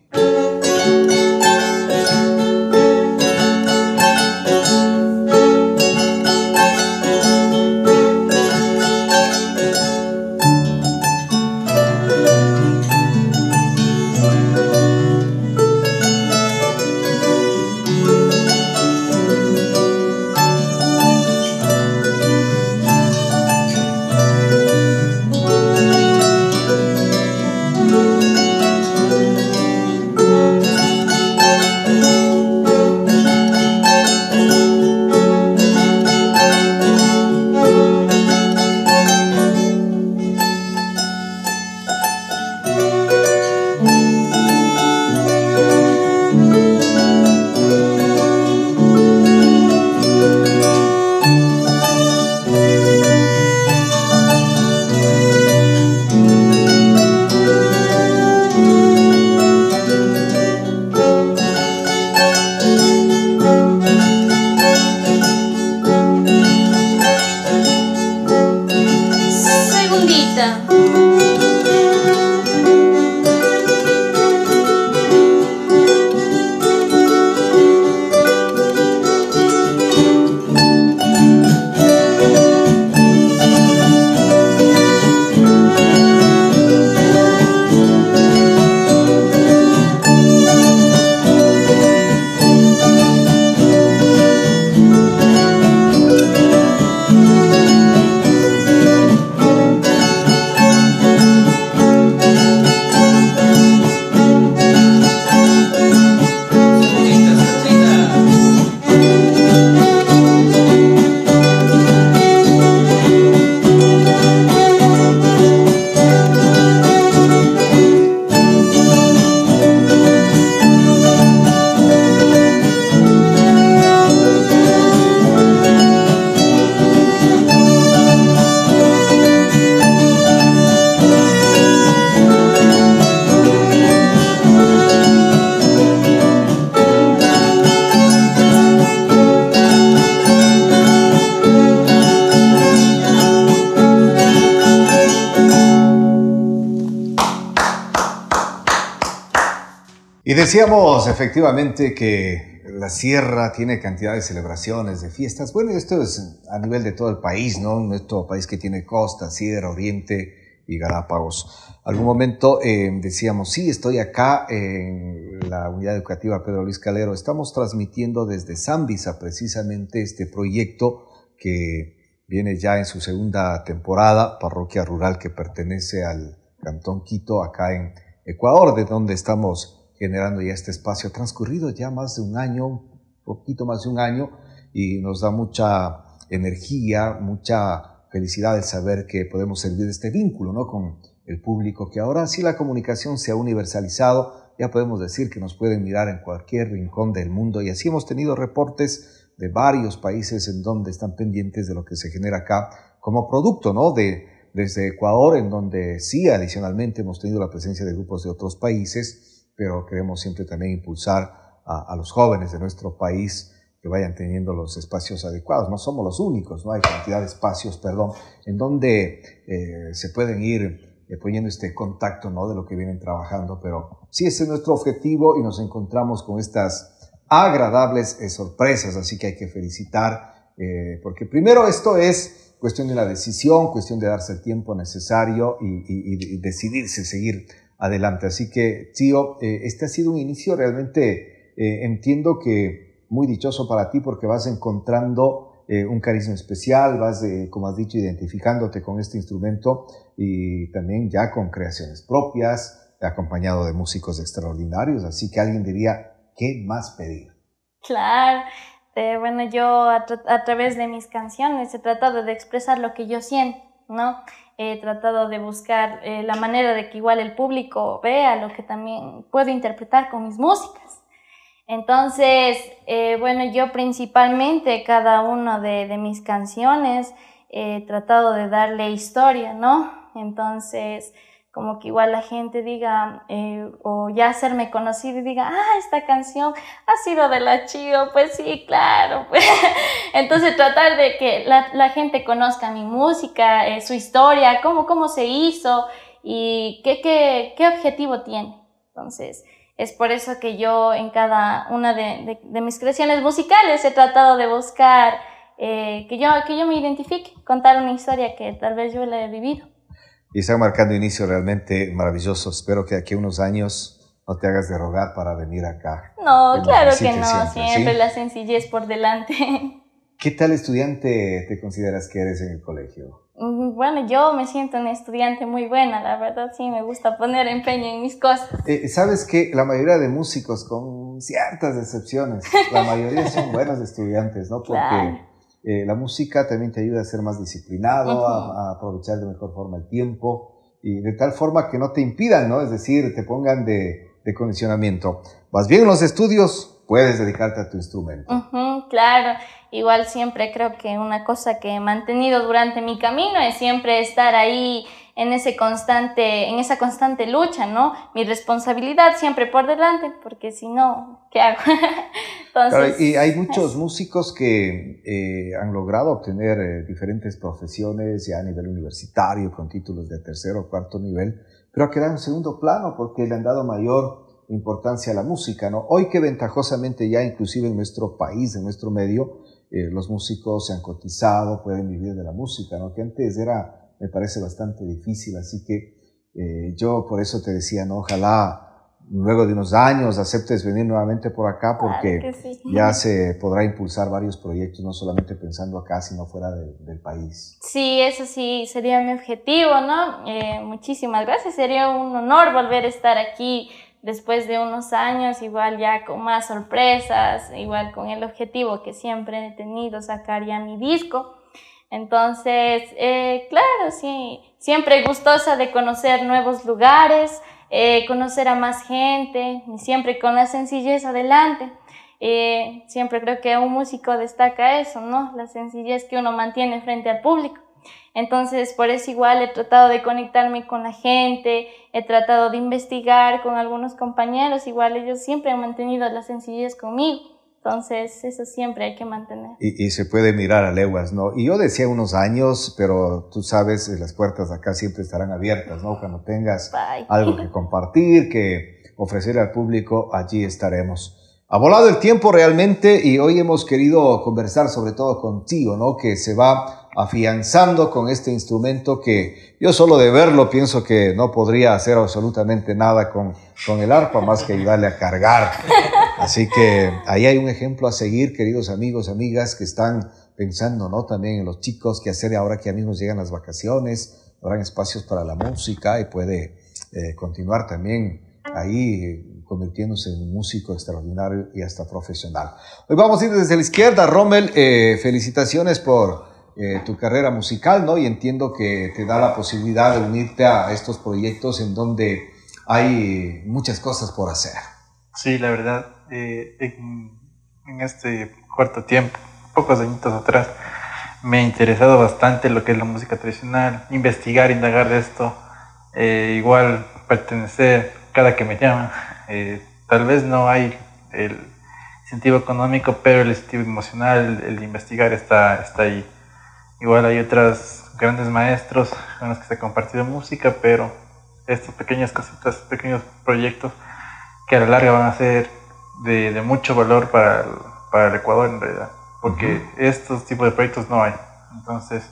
Decíamos efectivamente que la sierra tiene cantidad de celebraciones, de fiestas. Bueno, esto es a nivel de todo el país, ¿no? Nuestro país que tiene costa, sierra, oriente y Galápagos. Algún momento eh, decíamos, sí, estoy acá en la unidad educativa Pedro Luis Calero. Estamos transmitiendo desde Zambisa precisamente este proyecto que viene ya en su segunda temporada, parroquia rural que pertenece al Cantón Quito, acá en Ecuador, de donde estamos generando ya este espacio. transcurrido ya más de un año, un poquito más de un año, y nos da mucha energía, mucha felicidad el saber que podemos servir este vínculo ¿no? con el público, que ahora sí la comunicación se ha universalizado, ya podemos decir que nos pueden mirar en cualquier rincón del mundo y así hemos tenido reportes de varios países en donde están pendientes de lo que se genera acá como producto, ¿no? De, desde Ecuador, en donde sí, adicionalmente hemos tenido la presencia de grupos de otros países, pero queremos siempre también impulsar a, los jóvenes de nuestro país que vayan teniendo los espacios adecuados. No somos los únicos, no hay cantidad de espacios, perdón, en donde eh, se pueden ir eh, poniendo este contacto ¿no? de lo que vienen trabajando, pero sí ese es nuestro objetivo y nos encontramos con estas agradables eh, sorpresas, así que hay que felicitar, porque primero esto es cuestión de la decisión, cuestión de darse el tiempo necesario y, decidirse seguir adelante. Así que, tío, eh, este ha sido un inicio realmente, eh, entiendo que muy dichoso para ti porque vas encontrando eh, un carisma especial, vas, como has dicho, identificándote con este instrumento y también ya con creaciones propias, acompañado de músicos extraordinarios. Así que alguien diría, ¿qué más pedir? Claro, este, bueno, yo a, través de mis canciones he tratado de expresar lo que yo siento, ¿no? He tratado de buscar eh, la manera de que igual el público vea lo que también puedo interpretar con mis músicas. Entonces, eh, bueno, yo principalmente cada una de, de mis canciones he tratado de darle historia, ¿no? Entonces, como que igual la gente diga, eh, o ya hacerme conocido y diga, ah, esta canción ha sido de la Chío, pues sí, claro. Entonces tratar de que la, gente conozca mi música, eh, su historia, cómo, cómo se hizo y qué, qué, qué, objetivo tiene. Entonces, es por eso que yo en cada una de, de, mis creaciones musicales he tratado de buscar eh, que, yo, que yo me identifique, contar una historia que tal vez yo la he vivido y están marcando inicio realmente maravilloso. Espero que aquí unos años no te hagas de rogar para venir acá. No, claro que no, siempre, la sencillez por delante. ¿Qué tal estudiante te consideras que eres en el colegio? Mm, bueno, yo me siento una estudiante muy buena, la verdad sí, me gusta poner empeño en mis cosas. Eh, Sabes que la mayoría de músicos, con ciertas excepciones, la mayoría son buenos estudiantes, ¿no? Porque eh, la música también te ayuda a ser más disciplinado, a, aprovechar de mejor forma el tiempo y de tal forma que no te impidan, ¿no? Es decir, te pongan de, condicionamiento. Vas bien en los estudios, puedes dedicarte a tu instrumento. claro, igual siempre creo que una cosa que he mantenido durante mi camino es siempre estar ahí en, ese constante, en esa constante lucha, ¿no? Mi responsabilidad siempre por delante, porque si no, ¿qué hago? Entonces, y hay muchos músicos que eh, han logrado obtener eh, diferentes profesiones ya a nivel universitario, con títulos de tercero o cuarto nivel, pero ha quedado en segundo plano porque le han dado mayor importancia a la música, ¿no? Hoy que ventajosamente ya inclusive en nuestro país, en nuestro medio, eh, los músicos se han cotizado, pueden vivir de la música, ¿no? Que antes era me parece bastante difícil, así que eh, yo por eso te decía, ¿no? Ojalá luego de unos años aceptes venir nuevamente por acá porque ya se podrá impulsar varios proyectos, no solamente pensando acá, sino fuera del país. Sí, eso sí, sería mi objetivo, ¿no? Eh, muchísimas gracias, sería un honor volver a estar aquí después de unos años, igual ya con más sorpresas, igual con el objetivo que siempre he tenido, sacar ya mi disco. Entonces, eh, claro, sí, siempre gustosa de conocer nuevos lugares, eh, conocer a más gente, y siempre con la sencillez adelante. Eh, siempre creo que un músico destaca eso, ¿no? La sencillez que uno mantiene frente al público. Entonces, por eso igual he tratado de conectarme con la gente, he tratado de investigar con algunos compañeros, igual ellos siempre han mantenido la sencillez conmigo. Entonces, eso siempre hay que mantener. Y, se puede mirar a leguas, ¿no? Y yo decía unos años, pero tú sabes, las puertas de acá siempre estarán abiertas, ¿no? Cuando tengas algo que compartir, que ofrecer al público, allí estaremos. Ha volado el tiempo realmente y hoy hemos querido conversar sobre todo contigo, ¿no? Que se va afianzando con este instrumento que yo solo de verlo pienso que no podría hacer absolutamente nada con, con el arpa más que ayudarle a cargar. Así que ahí hay un ejemplo a seguir, queridos amigos, amigas que están pensando, ¿no? También en los chicos que hacer ahora que a mí nos llegan las vacaciones, habrán espacios para la música y puede eh, continuar también ahí convirtiéndose en un músico extraordinario y hasta profesional. Hoy vamos a ir desde la izquierda. Rommel, eh, felicitaciones por eh, tu carrera musical, ¿no? Y entiendo que te da la posibilidad de unirte a estos proyectos en donde hay muchas cosas por hacer. Sí, la verdad, eh, en, este cuarto tiempo, pocos años atrás, me ha interesado bastante lo que es la música tradicional, investigar, indagar de esto, eh, igual pertenecer cada que me llaman. Eh, tal vez no hay el incentivo económico, pero el incentivo emocional, el, investigar está, está ahí. Igual hay otros grandes maestros con los que se ha compartido música, pero estas pequeñas cositas, pequeños proyectos que a la larga van a ser de, mucho valor para el, para el, Ecuador en realidad, porque estos tipos de proyectos no hay. Entonces,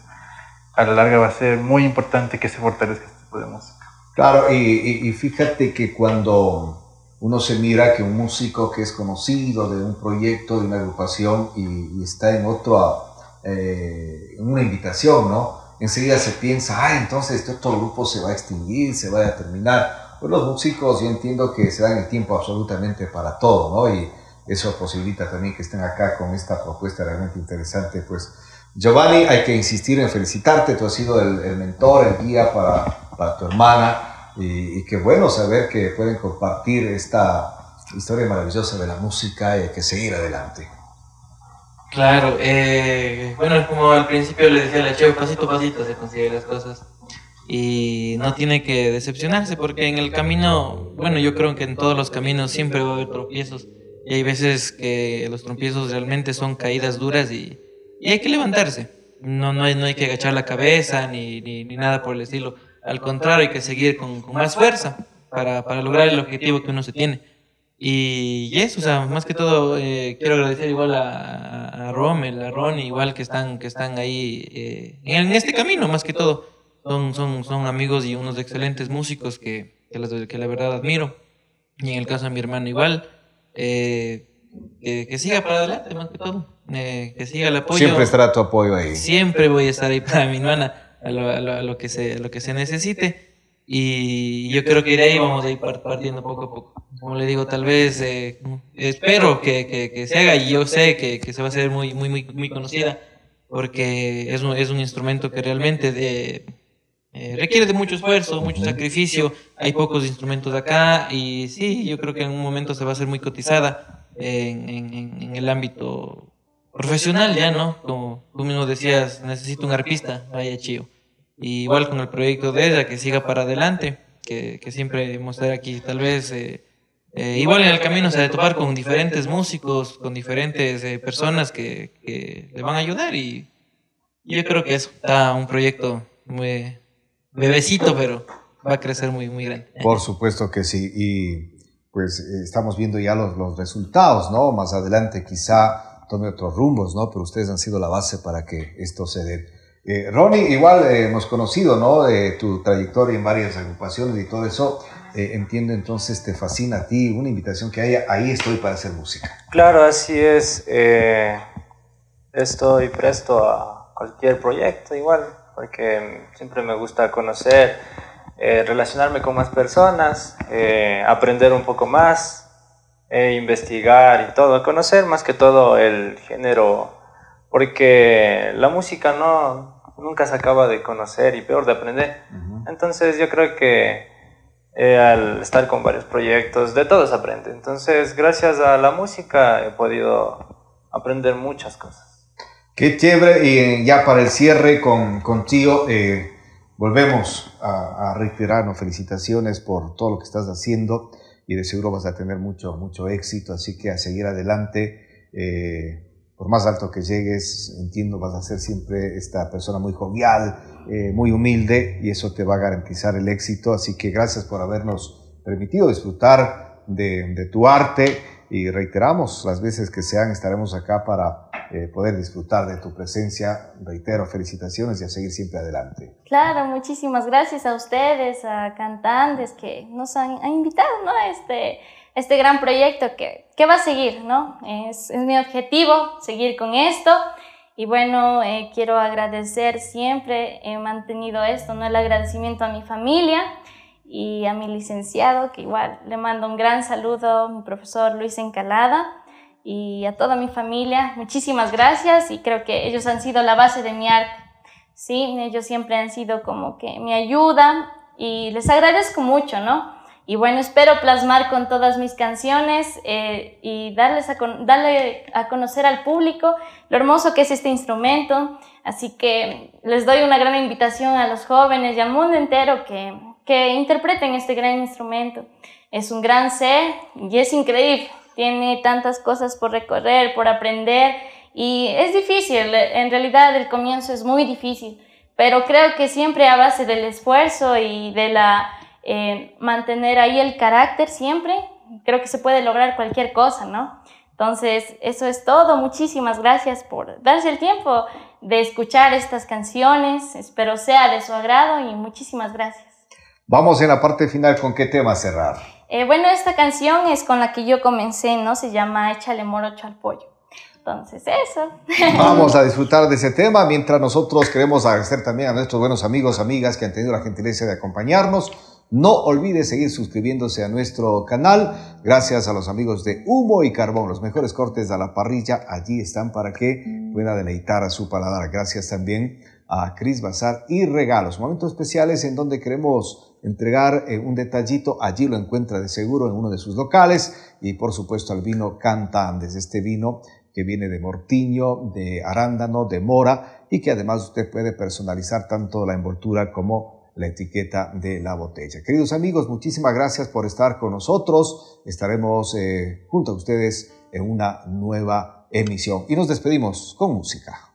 a la larga va a ser muy importante que se fortalezca este tipo de música. Claro, y, fíjate que cuando uno se mira que un músico que es conocido de un proyecto, de una agrupación y, está en otro, eh, una invitación, ¿no? Enseguida se piensa, ay, entonces este otro grupo se va a extinguir, se va a terminar pues los músicos yo entiendo que se dan el tiempo absolutamente para todo, ¿no? Y eso posibilita también que estén acá con esta propuesta realmente interesante. Pues Giovanni, hay que insistir en felicitarte, tú has sido el, mentor, el guía para, para tu hermana y, qué bueno saber que pueden compartir esta historia maravillosa de la música y que seguir adelante. Claro, eh, bueno, como al principio le decía a la Cheo, pasito a pasito se consiguen las cosas y no tiene que decepcionarse porque en el camino, bueno, yo creo que en todos los caminos siempre va a haber tropiezos y hay veces que los tropiezos realmente son caídas duras y, y hay que levantarse. No, no, hay, no hay que agachar la cabeza ni, ni, nada por el estilo. Al contrario, hay que seguir con, con más fuerza para, para, lograr el objetivo que uno se tiene. Y, eso, o sea, más que todo, eh, quiero agradecer igual a, a Rommel, a Ronnie, igual que están, que están ahí eh, en este camino, más que todo son, son, son amigos y unos excelentes músicos que, que, que la verdad admiro. Y en el caso de mi hermano igual, eh, que, siga para adelante más que todo, eh, que siga el apoyo. Siempre estará tu apoyo ahí. Siempre voy a estar ahí para mi hermana, a lo, a lo, que, se, lo que se necesite. Y yo creo que de ahí vamos a ir partiendo poco a poco. Como le digo, tal vez eh, espero que, que, que, se haga y yo sé que, que se va a hacer muy, muy, muy, muy conocida porque es un, es un instrumento que realmente de, eh, requiere de mucho esfuerzo, mucho sacrificio, hay pocos instrumentos acá y sí, yo creo que en un momento se va a hacer muy cotizada en, en, el ámbito profesional ya, ¿no? Como tú mismo decías, necesito un arpista, vaya chío. igual con el proyecto de ella, que siga para adelante, que, que siempre mostrar aquí, tal vez, eh, eh, igual en el camino se ha de topar con diferentes músicos, con diferentes personas que, que, le van a ayudar y yo creo que eso está un proyecto muy, bebecito, pero va a crecer muy, muy grande. Por supuesto que sí. Y pues eh, estamos viendo ya los, los resultados, ¿no? Más adelante quizá tome otros rumbos, ¿no? Pero ustedes han sido la base para que esto se dé. Eh, Ronnie, igual eh, hemos conocido, ¿no? De tu trayectoria en varias agrupaciones y todo eso. entiendo entonces, te fascina a ti una invitación que haya. Ahí estoy para hacer música. Claro, así es. estoy presto a cualquier proyecto, igual porque siempre me gusta conocer, eh, relacionarme con más personas, eh, aprender un poco más, eh, investigar y todo, conocer más que todo el género, porque la música no nunca se acaba de conocer y peor de aprender. Entonces yo creo que al estar con varios proyectos, de todo se aprende. Entonces gracias a la música he podido aprender muchas cosas. Qué chévere. Y ya para el cierre con, contigo, eh, volvemos a, a, reiterarnos felicitaciones por todo lo que estás haciendo y de seguro vas a tener mucho, mucho éxito. Así que a seguir adelante. eh, por más alto que llegues, entiendo, vas a ser siempre esta persona muy jovial, eh, muy humilde y eso te va a garantizar el éxito. Así que gracias por habernos permitido disfrutar de, tu arte y reiteramos las veces que sean, estaremos acá para eh, poder disfrutar de tu presencia. Reitero, felicitaciones y a seguir siempre adelante. Claro, muchísimas gracias a ustedes, a cantantes que nos han, invitado ¿no? a este, este gran proyecto que, que va a seguir. ¿no? Es, es mi objetivo seguir con esto. Y bueno, eh, quiero agradecer siempre, he mantenido esto, ¿no? El agradecimiento a mi familia y a mi licenciado, que igual le mando un gran saludo, mi profesor Luis Encalada, y a toda mi familia. Muchísimas gracias y creo que ellos han sido la base de mi arte. Sí, ellos siempre han sido como que mi ayuda y les agradezco mucho, ¿no? Y bueno, espero plasmar con todas mis canciones eh, y darles a darle a conocer al público lo hermoso que es este instrumento. Así que les doy una gran invitación a los jóvenes y al mundo entero que, que interpreten este gran instrumento. Es un gran ser y es increíble. Tiene tantas cosas por recorrer, por aprender y es difícil. En realidad el comienzo es muy difícil, pero creo que siempre a base del esfuerzo y de la eh, mantener ahí el carácter siempre, creo que se puede lograr cualquier cosa, ¿no? Entonces, eso es todo. Muchísimas gracias por darse el tiempo de escuchar estas canciones. Espero sea de su agrado y muchísimas gracias. Vamos en la parte final, ¿con qué tema cerrar? Eh, bueno, esta canción es con la que yo comencé, ¿no? Se llama Échale morocho al pollo. Entonces, eso. Vamos a disfrutar de ese tema mientras nosotros queremos agradecer también a nuestros buenos amigos, amigas que han tenido la gentileza de acompañarnos. No olvide seguir suscribiéndose a nuestro canal. Gracias a los amigos de Humo y Carbón, los mejores cortes de la parrilla. Allí están para que pueda deleitar a su paladar. Gracias también a Cris Bazar y Regalos. Momentos especiales en donde queremos entregar eh, un detallito. Allí lo encuentra de seguro en uno de sus locales. Y por supuesto al vino Canta Andes. Este vino que viene de mortiño, de arándano, de mora y que además usted puede personalizar tanto la envoltura como la etiqueta de la botella. Queridos amigos, muchísimas gracias por estar con nosotros. Estaremos eh, junto a ustedes en una nueva emisión y nos despedimos con música.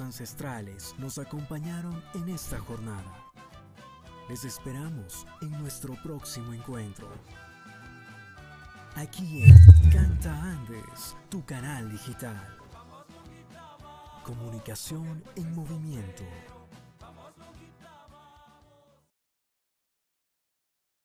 Ancestrales nos acompañaron en esta jornada. Les esperamos en nuestro próximo encuentro. Aquí en Canta Andes, tu canal digital. Comunicación en movimiento.